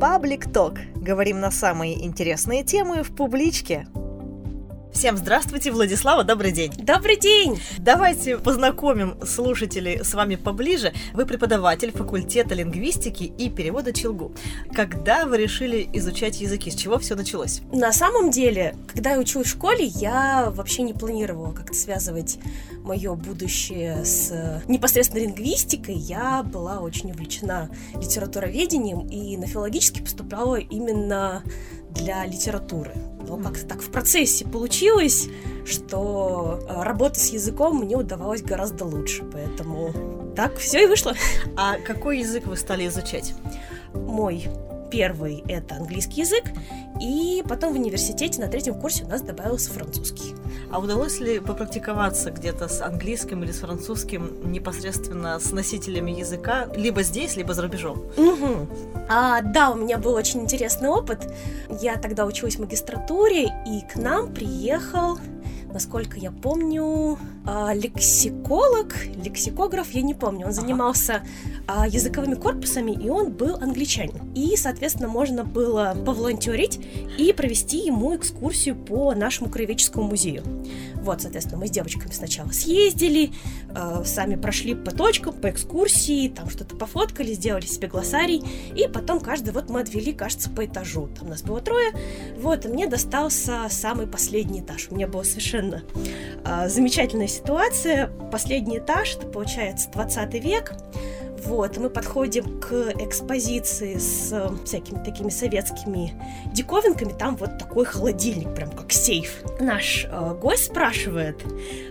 Паблик Ток. Говорим на самые интересные темы в публичке. Всем здравствуйте, Владислава, добрый день. Добрый день! Давайте познакомим слушателей с вами поближе. Вы преподаватель факультета лингвистики и перевода Челгу. Когда вы решили изучать языки? С чего все началось? На самом деле, когда я училась в школе, я вообще не планировала как-то связывать мое будущее с непосредственно лингвистикой. Я была очень увлечена литературоведением и на филологически поступала именно для литературы. Но как-то так в процессе получилось, что э, работа с языком мне удавалась гораздо лучше, поэтому так все и вышло. А какой язык вы стали изучать? Мой первый это английский язык, и потом в университете на третьем курсе у нас добавился французский. А удалось ли попрактиковаться где-то с английским или с французским непосредственно с носителями языка, либо здесь, либо за рубежом? Угу. А, да, у меня был очень интересный опыт. Я тогда училась в магистратуре, и к нам приехал насколько я помню, а, лексиколог, лексикограф, я не помню, он занимался ага. языковыми корпусами, и он был англичанин. И, соответственно, можно было поволонтерить и провести ему экскурсию по нашему краеведческому музею. Вот, соответственно, мы с девочками сначала съездили, э, сами прошли по точкам, по экскурсии, там что-то пофоткали, сделали себе глоссарий, и потом каждый, вот мы отвели, кажется, по этажу. Там нас было трое, вот, и мне достался самый последний этаж. У меня была совершенно э, замечательная ситуация. Последний этаж, это получается 20 век, вот, мы подходим к экспозиции с э, всякими такими советскими диковинками. Там вот такой холодильник, прям как сейф. Наш э, гость спрашивает,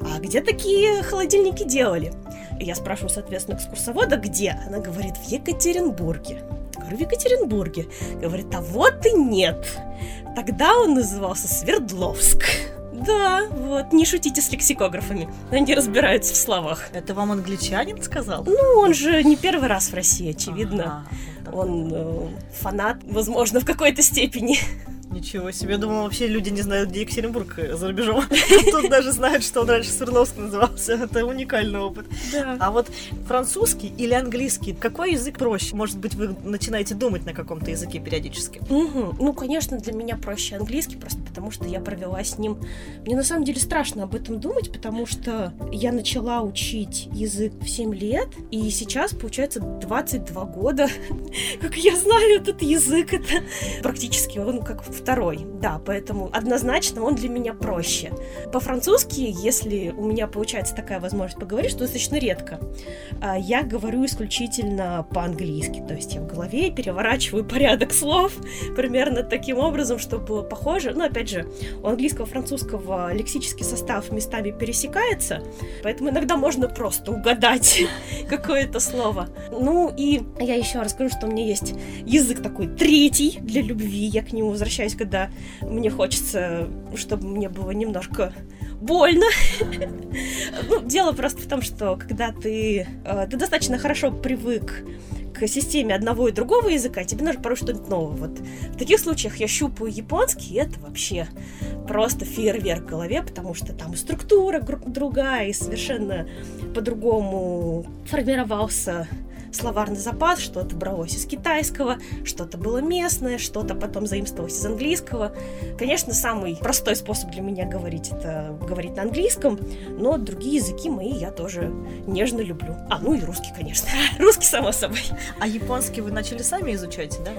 а где такие холодильники делали? Я спрашиваю, соответственно, экскурсовода, где? Она говорит, в Екатеринбурге. говорю, в Екатеринбурге. Говорит, а вот и нет. Тогда он назывался Свердловск. Да, вот, не шутите с лексикографами. Они разбираются в словах. Это вам англичанин сказал? Ну, он же не первый раз в России, очевидно. Ага, он э, фанат, возможно, в какой-то степени. Ничего себе, я думала, вообще люди не знают, где Екатеринбург за рубежом. Тут даже знают, что он раньше Свердловск назывался. Это уникальный опыт. Да. А вот французский или английский, какой язык проще? Может быть, вы начинаете думать на каком-то языке периодически? Угу. Ну, конечно, для меня проще английский, просто потому что я провела с ним... Мне на самом деле страшно об этом думать, потому что я начала учить язык в 7 лет, и сейчас, получается, 22 года, как я знаю этот язык. Это практически он как второй, да, поэтому однозначно он для меня проще. По-французски, если у меня получается такая возможность поговорить, что достаточно редко, а, я говорю исключительно по-английски, то есть я в голове переворачиваю порядок слов примерно таким образом, чтобы похоже. Но опять же, у английского французского лексический состав местами пересекается, поэтому иногда можно просто угадать какое-то слово. Ну и я еще расскажу, что у меня есть язык такой третий для любви, я к нему возвращаюсь возвращаюсь, когда мне хочется, чтобы мне было немножко больно. ну, дело просто в том, что когда ты, э, ты достаточно хорошо привык к системе одного и другого языка, тебе нужно порой что-нибудь новое. Вот в таких случаях я щупаю японский, и это вообще просто фейерверк в голове, потому что там и структура другая, и совершенно по-другому формировался словарный запас, что-то бралось из китайского, что-то было местное, что-то потом заимствовалось из английского. Конечно, самый простой способ для меня говорить это говорить на английском, но другие языки мои я тоже нежно люблю. А, ну и русский, конечно. русский, само собой. А японский вы начали сами изучать, да?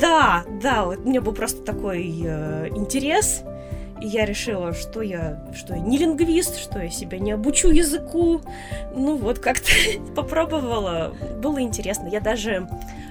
Да, да, вот у меня был просто такой э, интерес. И я решила, что я, что я не лингвист, что я себя не обучу языку. Ну вот, как-то попробовала. Было интересно. Я даже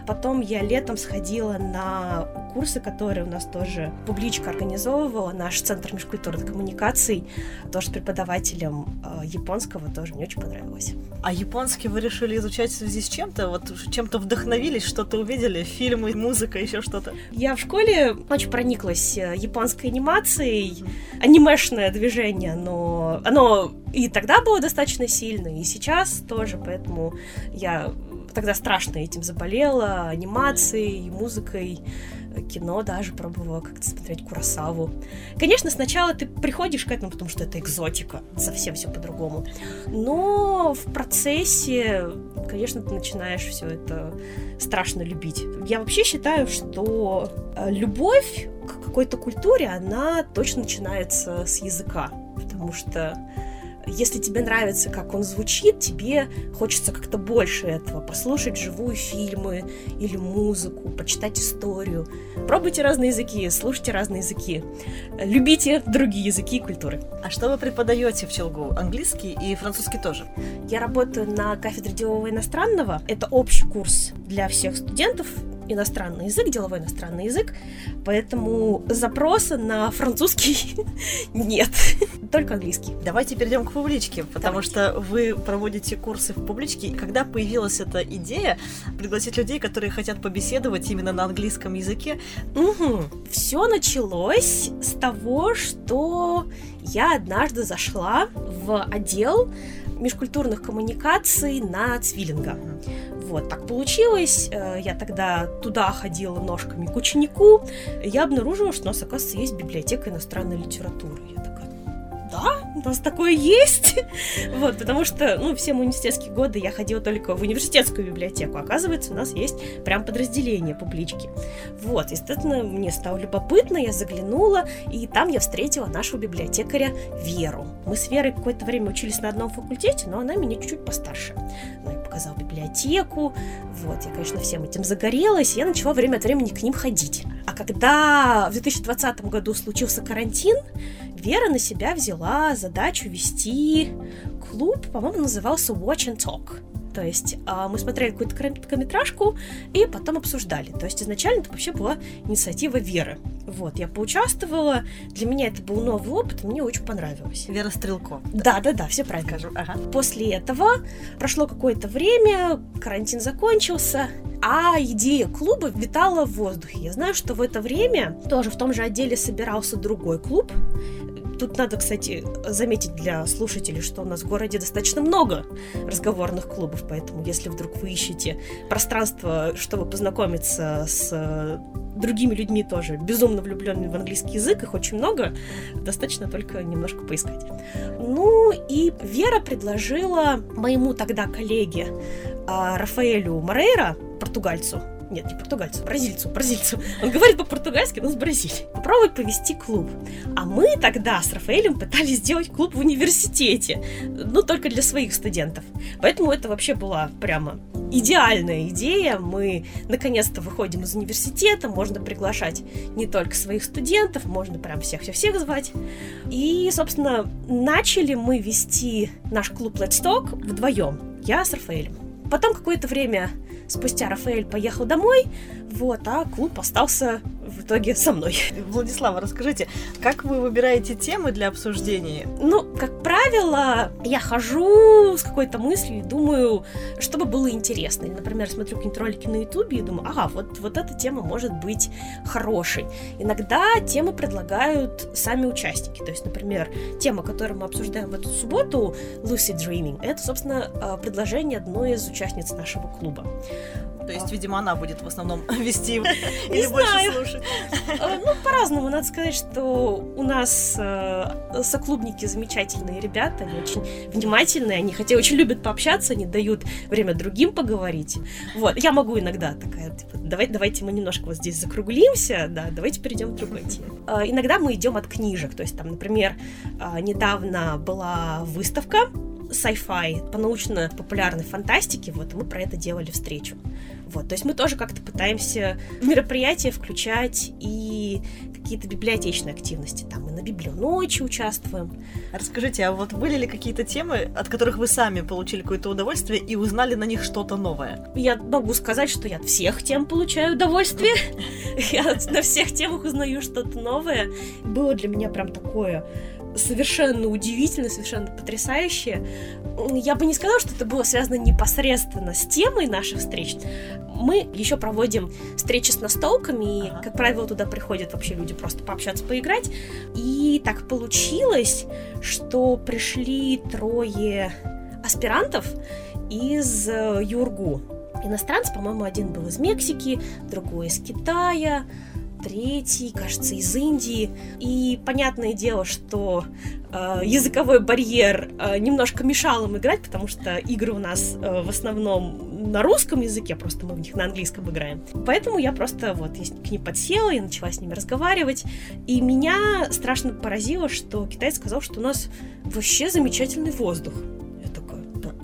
Потом я летом сходила на курсы, которые у нас тоже публичка организовывала, наш Центр межкультурных коммуникаций, тоже преподавателем э, японского, тоже мне очень понравилось. А японский вы решили изучать в связи с чем-то? Вот чем-то вдохновились, что-то увидели? Фильмы, музыка, еще что-то? Я в школе очень прониклась э, японской анимацией. Анимешное движение, но оно и тогда было достаточно сильно, и сейчас тоже, поэтому я тогда страшно этим заболела, анимацией, музыкой, кино даже пробовала как-то смотреть Курасаву. Конечно, сначала ты приходишь к этому, потому что это экзотика, совсем все по-другому. Но в процессе, конечно, ты начинаешь все это страшно любить. Я вообще считаю, что э, любовь к какой-то культуре, она точно начинается с языка, потому что если тебе нравится, как он звучит, тебе хочется как-то больше этого, послушать живую фильмы или музыку, почитать историю. Пробуйте разные языки, слушайте разные языки, любите другие языки и культуры. А что вы преподаете в Челгу? Английский и французский тоже? Я работаю на кафедре делового иностранного. Это общий курс для всех студентов иностранный язык, деловой иностранный язык, поэтому запроса на французский нет, только английский. Давайте перейдем к публичке, потому Давайте. что вы проводите курсы в публичке. Когда появилась эта идея пригласить людей, которые хотят побеседовать именно на английском языке? Угу. Все началось с того, что я однажды зашла в отдел межкультурных коммуникаций на Цвиллинга. Вот, так получилось. Э, я тогда туда ходила ножками к ученику. Я обнаружила, что у нас, оказывается, есть библиотека иностранной литературы. Я да, у нас такое есть. вот, потому что, ну, все университетские годы я ходила только в университетскую библиотеку. Оказывается, у нас есть прям подразделение публички. Вот, естественно, мне стало любопытно, я заглянула, и там я встретила нашего библиотекаря Веру. Мы с Верой какое-то время учились на одном факультете, но она меня чуть-чуть постарше. Ну, и показала библиотеку. Вот, я, конечно, всем этим загорелась, и я начала время от времени к ним ходить. А когда в 2020 году случился карантин, Вера на себя взяла задачу вести клуб, по-моему, назывался Watch and Talk. То есть а, мы смотрели какую-то короткометражку и потом обсуждали. То есть изначально это вообще была инициатива Веры. Вот, я поучаствовала, для меня это был новый опыт, мне очень понравилось. Вера Стрелко. Да, да, да, все правильно. Скажу. Ага. После этого прошло какое-то время, карантин закончился, а идея клуба витала в воздухе. Я знаю, что в это время тоже в том же отделе собирался другой клуб, Тут надо, кстати, заметить для слушателей, что у нас в городе достаточно много разговорных клубов, поэтому если вдруг вы ищете пространство, чтобы познакомиться с другими людьми тоже, безумно влюбленными в английский язык, их очень много, достаточно только немножко поискать. Ну и Вера предложила моему тогда коллеге а, Рафаэлю Морейра, португальцу, нет, не португальцу, бразильцу, бразильцу. Он говорит по-португальски, но с Бразилии. Попробовать повести клуб. А мы тогда с Рафаэлем пытались сделать клуб в университете, ну, только для своих студентов. Поэтому это вообще была прямо идеальная идея. Мы наконец-то выходим из университета, можно приглашать не только своих студентов, можно прям всех-всех-всех звать. И, собственно, начали мы вести наш клуб Let's Talk вдвоем. Я с Рафаэлем. Потом какое-то время Спустя Рафаэль поехал домой, вот, а клуб остался в итоге со мной. Владислава, расскажите, как вы выбираете темы для обсуждения? Ну, как правило, я хожу с какой-то мыслью и думаю, чтобы было интересно. Или, например, смотрю какие-нибудь ролики на ютубе и думаю, ага, вот, вот эта тема может быть хорошей. Иногда темы предлагают сами участники. То есть, например, тема, которую мы обсуждаем в эту субботу, Lucid Dreaming, это, собственно, а, предложение одной из участниц нашего клуба. То есть, видимо, она будет в основном вести или больше слушать. Э, ну, по-разному. Надо сказать, что у нас э, соклубники замечательные ребята, они очень внимательные, они хотя очень любят пообщаться, они дают время другим поговорить. Вот, я могу иногда такая, типа, давай, давайте мы немножко вот здесь закруглимся, да, давайте перейдем к другой теме. Э, иногда мы идем от книжек, то есть там, например, недавно была выставка sci-fi, по научно-популярной фантастике, вот, мы про это делали встречу. Вот, то есть мы тоже как-то пытаемся в мероприятия включать и какие-то библиотечные активности. Там мы на библионочи участвуем. Расскажите, а вот были ли какие-то темы, от которых вы сами получили какое-то удовольствие и узнали на них что-то новое? Я могу сказать, что я от всех тем получаю удовольствие. Я на всех темах узнаю что-то новое. Было для меня прям такое совершенно удивительно, совершенно потрясающе. Я бы не сказала, что это было связано непосредственно с темой наших встреч. Мы еще проводим встречи с настолками, и, как правило, туда приходят вообще люди просто пообщаться, поиграть. И так получилось, что пришли трое аспирантов из э, Юргу. иностранцы, по-моему, один был из Мексики, другой из Китая, третий, кажется, из Индии. И понятное дело, что э, языковой барьер э, немножко мешал им играть, потому что игры у нас э, в основном на русском языке, просто мы в них на английском играем. Поэтому я просто вот к ним подсела, я начала с ними разговаривать. И меня страшно поразило, что китаец сказал, что у нас вообще замечательный воздух.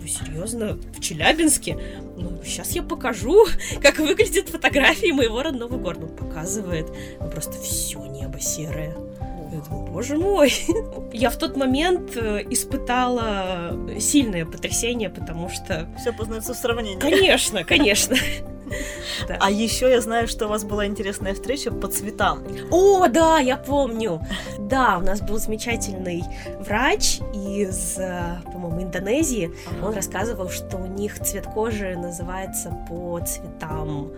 Вы серьезно? В Челябинске? ну, сейчас я покажу, как выглядит фотографии моего родного города. Он показывает, ну, просто все небо серое. Я думаю, боже мой. Я в тот момент э, испытала сильное потрясение, потому что... Все познается в сравнении. Конечно, конечно. Да. А еще я знаю, что у вас была интересная встреча по цветам. О, да, я помню. Да, у нас был замечательный врач из, э, по-моему, Индонезии. Он рассказывал, что у них цвет кожи называется по цветам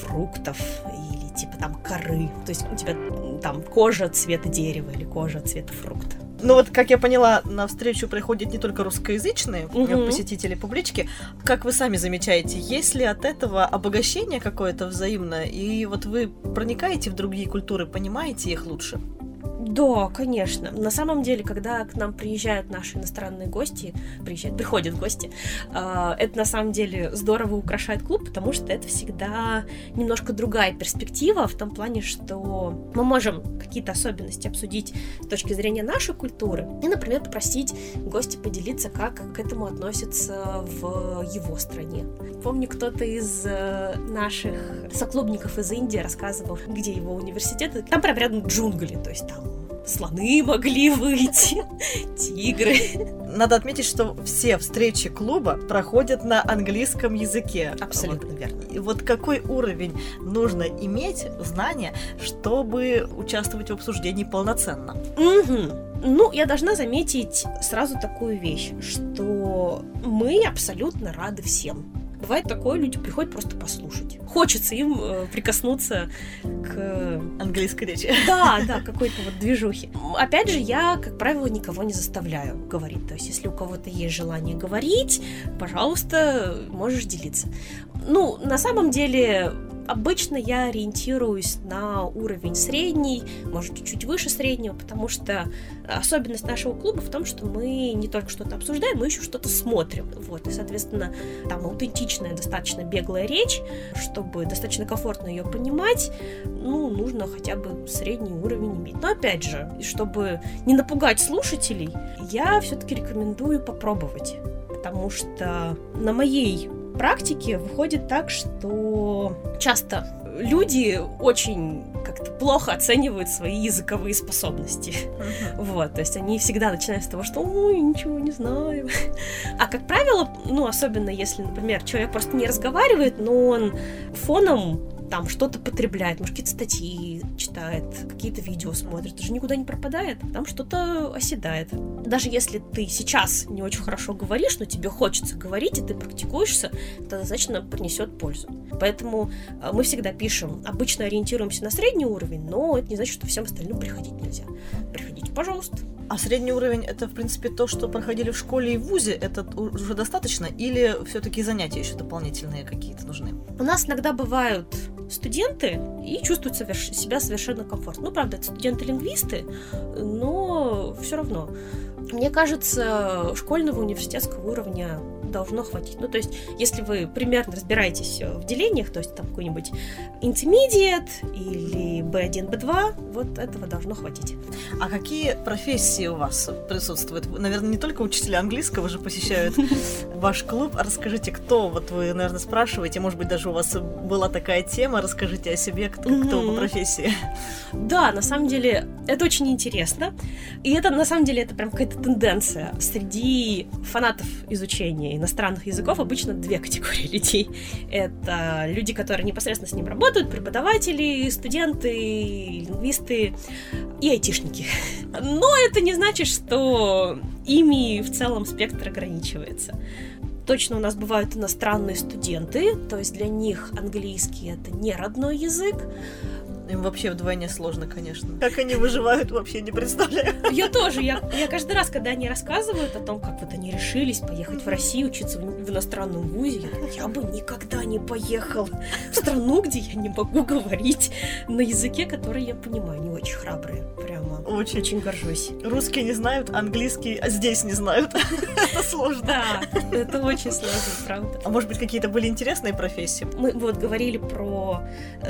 фруктов или типа там коры. То есть у тебя там кожа цвета дерева или кожа цвета фрукта. Ну вот, как я поняла, на встречу приходят не только русскоязычные угу. посетители публички. Как вы сами замечаете, есть ли от этого обогащение какое-то взаимное? И вот вы проникаете в другие культуры, понимаете их лучше? Да, конечно. На самом деле, когда к нам приезжают наши иностранные гости, приезжают, приходят гости, э, это на самом деле здорово украшает клуб, потому что это всегда немножко другая перспектива в том плане, что мы можем какие-то особенности обсудить с точки зрения нашей культуры и, например, попросить гостя поделиться, как к этому относятся в его стране. Помню, кто-то из э, наших соклубников из Индии рассказывал, где его университет. Там прям рядом джунгли, то есть там слоны могли выйти, тигры. Надо отметить, что все встречи клуба проходят на английском языке. Абсолютно вот. верно. И вот какой уровень нужно иметь знания, чтобы участвовать в обсуждении полноценно? Угу. Ну, я должна заметить сразу такую вещь, что мы абсолютно рады всем Бывает такое, люди приходят просто послушать. Хочется им э, прикоснуться к... Английской речи. Да, да, какой-то вот движухи. Опять же, я, как правило, никого не заставляю говорить. То есть, если у кого-то есть желание говорить, пожалуйста, можешь делиться. Ну, на самом деле, Обычно я ориентируюсь на уровень средний, может, чуть-чуть выше среднего, потому что особенность нашего клуба в том, что мы не только что-то обсуждаем, мы еще что-то смотрим. Вот, и, соответственно, там аутентичная, достаточно беглая речь, чтобы достаточно комфортно ее понимать, ну, нужно хотя бы средний уровень иметь. Но, опять же, чтобы не напугать слушателей, я все-таки рекомендую попробовать потому что на моей практике выходит так, что часто люди очень как-то плохо оценивают свои языковые способности. Uh-huh. Вот, то есть они всегда начинают с того, что ой, ничего не знаю. А как правило, ну, особенно если, например, человек просто не разговаривает, но он фоном там что-то потребляет, может, какие-то статьи читает, какие-то видео смотрит, даже никуда не пропадает, там что-то оседает. Даже если ты сейчас не очень хорошо говоришь, но тебе хочется говорить, и ты практикуешься, это достаточно принесет пользу. Поэтому э, мы всегда пишем, обычно ориентируемся на средний уровень, но это не значит, что всем остальным приходить нельзя. Приходите, пожалуйста. А средний уровень это, в принципе, то, что проходили в школе и в ВУЗе, это уже достаточно? Или все-таки занятия еще дополнительные какие-то нужны? У нас иногда бывают студенты и чувствуют себя совершенно комфортно. Ну, правда, это студенты-лингвисты, но все равно. Мне кажется, школьного университетского уровня должно хватить. Ну, то есть, если вы примерно разбираетесь в делениях, то есть там какой-нибудь intermediate или B1, B2, вот этого должно хватить. А какие профессии у вас присутствуют? Наверное, не только учителя английского же посещают ваш клуб. Расскажите, кто, вот вы, наверное, спрашиваете, может быть, даже у вас была такая тема, расскажите о себе, кто, кто по профессии. Да, на самом деле, это очень интересно. И это, на самом деле, это прям какая-то тенденция среди фанатов изучения иностранных языков обычно две категории людей. Это люди, которые непосредственно с ним работают, преподаватели, студенты, лингвисты и айтишники. Но это не значит, что ими в целом спектр ограничивается. Точно у нас бывают иностранные студенты, то есть для них английский это не родной язык. Им вообще вдвойне сложно, конечно. Как они выживают, вообще не представляю. Я тоже. Я, я каждый раз, когда они рассказывают о том, как вот они решились поехать в Россию, учиться в, в иностранном вузе, я, я бы никогда не поехал в страну, где я не могу говорить на языке, который я понимаю. Они очень храбрые. Прямо. Очень. Очень горжусь. Русские не знают, английский здесь не знают. Это сложно. Да, это очень сложно, правда. А может быть, какие-то были интересные профессии? Мы вот говорили про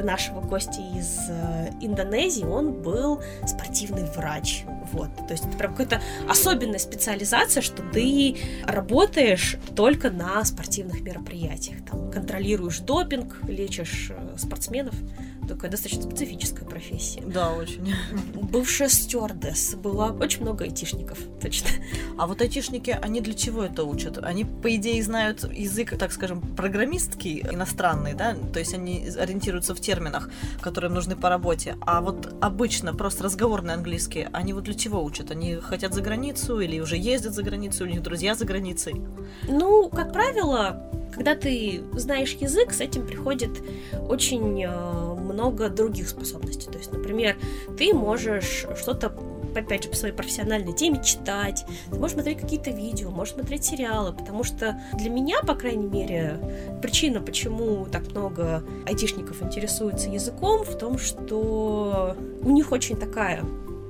нашего гостя из э, Индонезии. Он был спортивный врач. Вот. То есть это прям какая-то особенная специализация, что ты работаешь только на спортивных мероприятиях. Там контролируешь допинг, лечишь э, спортсменов такая достаточно специфическая профессия. Да, очень. Бывшая стюардесса была, очень много айтишников, точно. А вот айтишники, они для чего это учат? Они, по идее, знают язык, так скажем, программистский, иностранный, да? То есть они ориентируются в терминах, которые им нужны по работе. А вот обычно просто разговорный английский, они вот для чего учат? Они хотят за границу или уже ездят за границу, у них друзья за границей? Ну, как правило, когда ты знаешь язык, с этим приходит очень э, много других способностей. То есть, например, ты можешь что-то опять же, по своей профессиональной теме читать, ты можешь смотреть какие-то видео, можешь смотреть сериалы, потому что для меня, по крайней мере, причина, почему так много айтишников интересуются языком, в том, что у них очень такая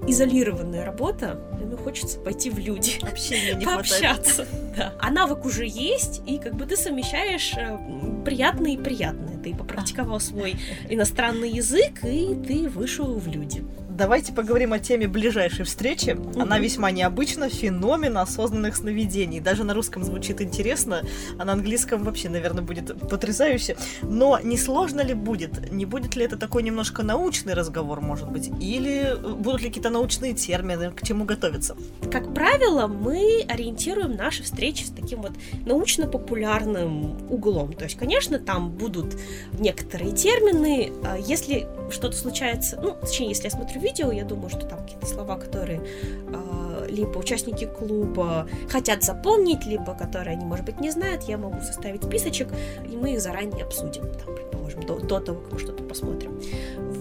изолированная работа, мне хочется пойти в люди. Общения не пообщаться. Да. А навык уже есть, и как бы ты совмещаешь э, приятное и приятное. Ты попрактиковал свой иностранный язык, и ты вышел в люди. Давайте поговорим о теме ближайшей встречи. Она весьма необычна. Феномен осознанных сновидений. Даже на русском звучит интересно, а на английском вообще, наверное, будет потрясающе. Но не сложно ли будет? Не будет ли это такой немножко научный разговор, может быть? Или будут ли какие-то научные термины, к чему готовиться? Как правило, мы ориентируем наши встречи с таким вот научно-популярным углом. То есть, конечно, там будут некоторые термины. А если что-то случается, ну, точнее, если я смотрю видео, я думаю, что там какие-то слова, которые э, либо участники клуба хотят запомнить, либо которые они, может быть, не знают, я могу составить списочек, и мы их заранее обсудим, там, предположим, до, до того, как мы что-то посмотрим.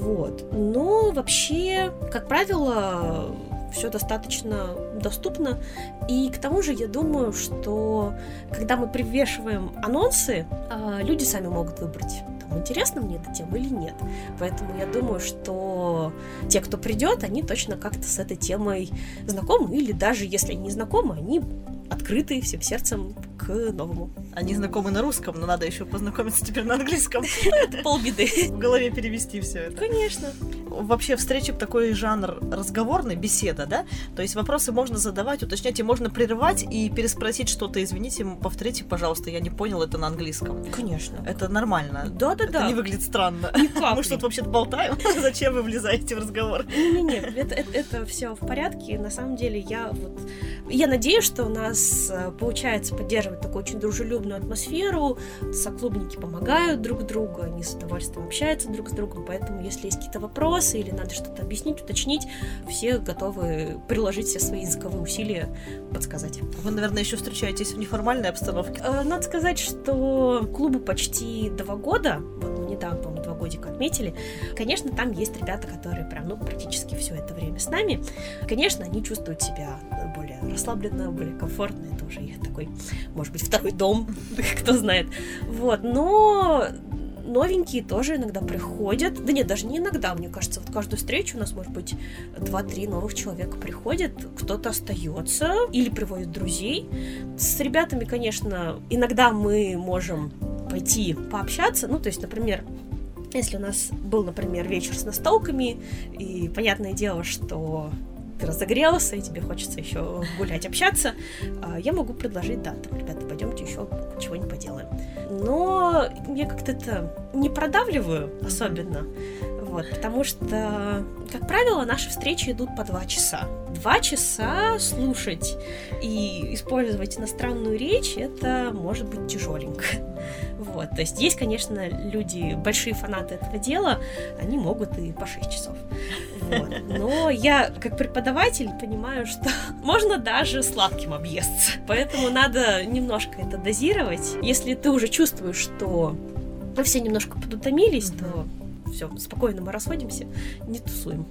Вот. Но вообще, как правило, все достаточно доступно. И к тому же я думаю, что когда мы привешиваем анонсы, а, люди сами могут выбрать интересна мне эта тема или нет. Поэтому я думаю, что те, кто придет, они точно как-то с этой темой знакомы, или даже если не знакомы, они открыты всем сердцем к новому. Они знакомы на русском, но надо еще познакомиться теперь на английском. Это полбеды. В голове перевести все это. Конечно. Вообще встреча такой жанр разговорный, беседа, да? То есть вопросы можно задавать, уточнять, и можно прерывать и переспросить что-то. Извините, повторите, пожалуйста, я не понял это на английском. Конечно. Это нормально. Да-да-да. Это не выглядит странно. Никак. Мы что-то вообще-то болтаем. Зачем вы влезаете в разговор? Нет, это, это, это все в порядке. На самом деле я вот... Я надеюсь, что у нас э, получается поддерживать такую очень дружелюбную атмосферу. Соклубники помогают друг другу, они с удовольствием общаются друг с другом, поэтому если есть какие-то вопросы или надо что-то объяснить, уточнить, все готовы приложить все свои языковые усилия, подсказать. Вы, наверное, еще встречаетесь в неформальной обстановке? Э, надо сказать, что клубу почти два года, вот мы недавно, по два годика отметили. Конечно, там есть ребята, которые прям, ну, практически все это время с нами. Конечно, они чувствуют себя более расслабленно, более комфортно. Это уже их такой, может быть, второй дом, кто знает. Вот, но новенькие тоже иногда приходят. Да нет, даже не иногда, мне кажется, вот каждую встречу у нас, может быть, два-три новых человека приходят, кто-то остается или приводит друзей. С ребятами, конечно, иногда мы можем пойти пообщаться. Ну, то есть, например, если у нас был, например, вечер с настолками, и понятное дело, что ты разогрелся, и тебе хочется еще гулять, общаться, а, я могу предложить, да, там, ребята, пойдемте еще чего-нибудь поделаем. Но я как-то это не продавливаю особенно, вот, потому что, как правило, наши встречи идут по два часа. Два часа слушать и использовать иностранную речь, это может быть тяжеленько. Вот, то есть есть, конечно, люди, большие фанаты этого дела, они могут и по 6 часов. Вот. Но я, как преподаватель, понимаю, что можно даже сладким объесться. Поэтому надо немножко это дозировать. Если ты уже чувствуешь, что вы все немножко подутомились, то все, спокойно мы расходимся, не тусуем.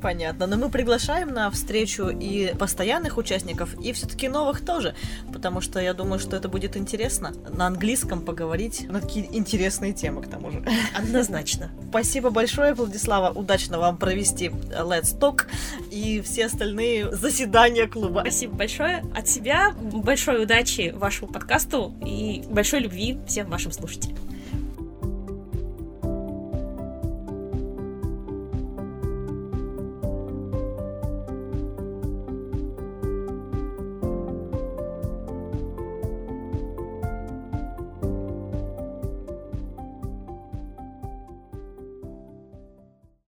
Понятно. Но мы приглашаем на встречу и постоянных участников, и все-таки новых тоже, потому что я думаю, что это будет интересно на английском поговорить на такие интересные темы, к тому же. Однозначно. Спасибо большое, Владислава. Удачно вам провести Let's Talk и все остальные заседания клуба. Спасибо большое. От себя большой удачи вашему подкасту и большой любви всем вашим слушателям.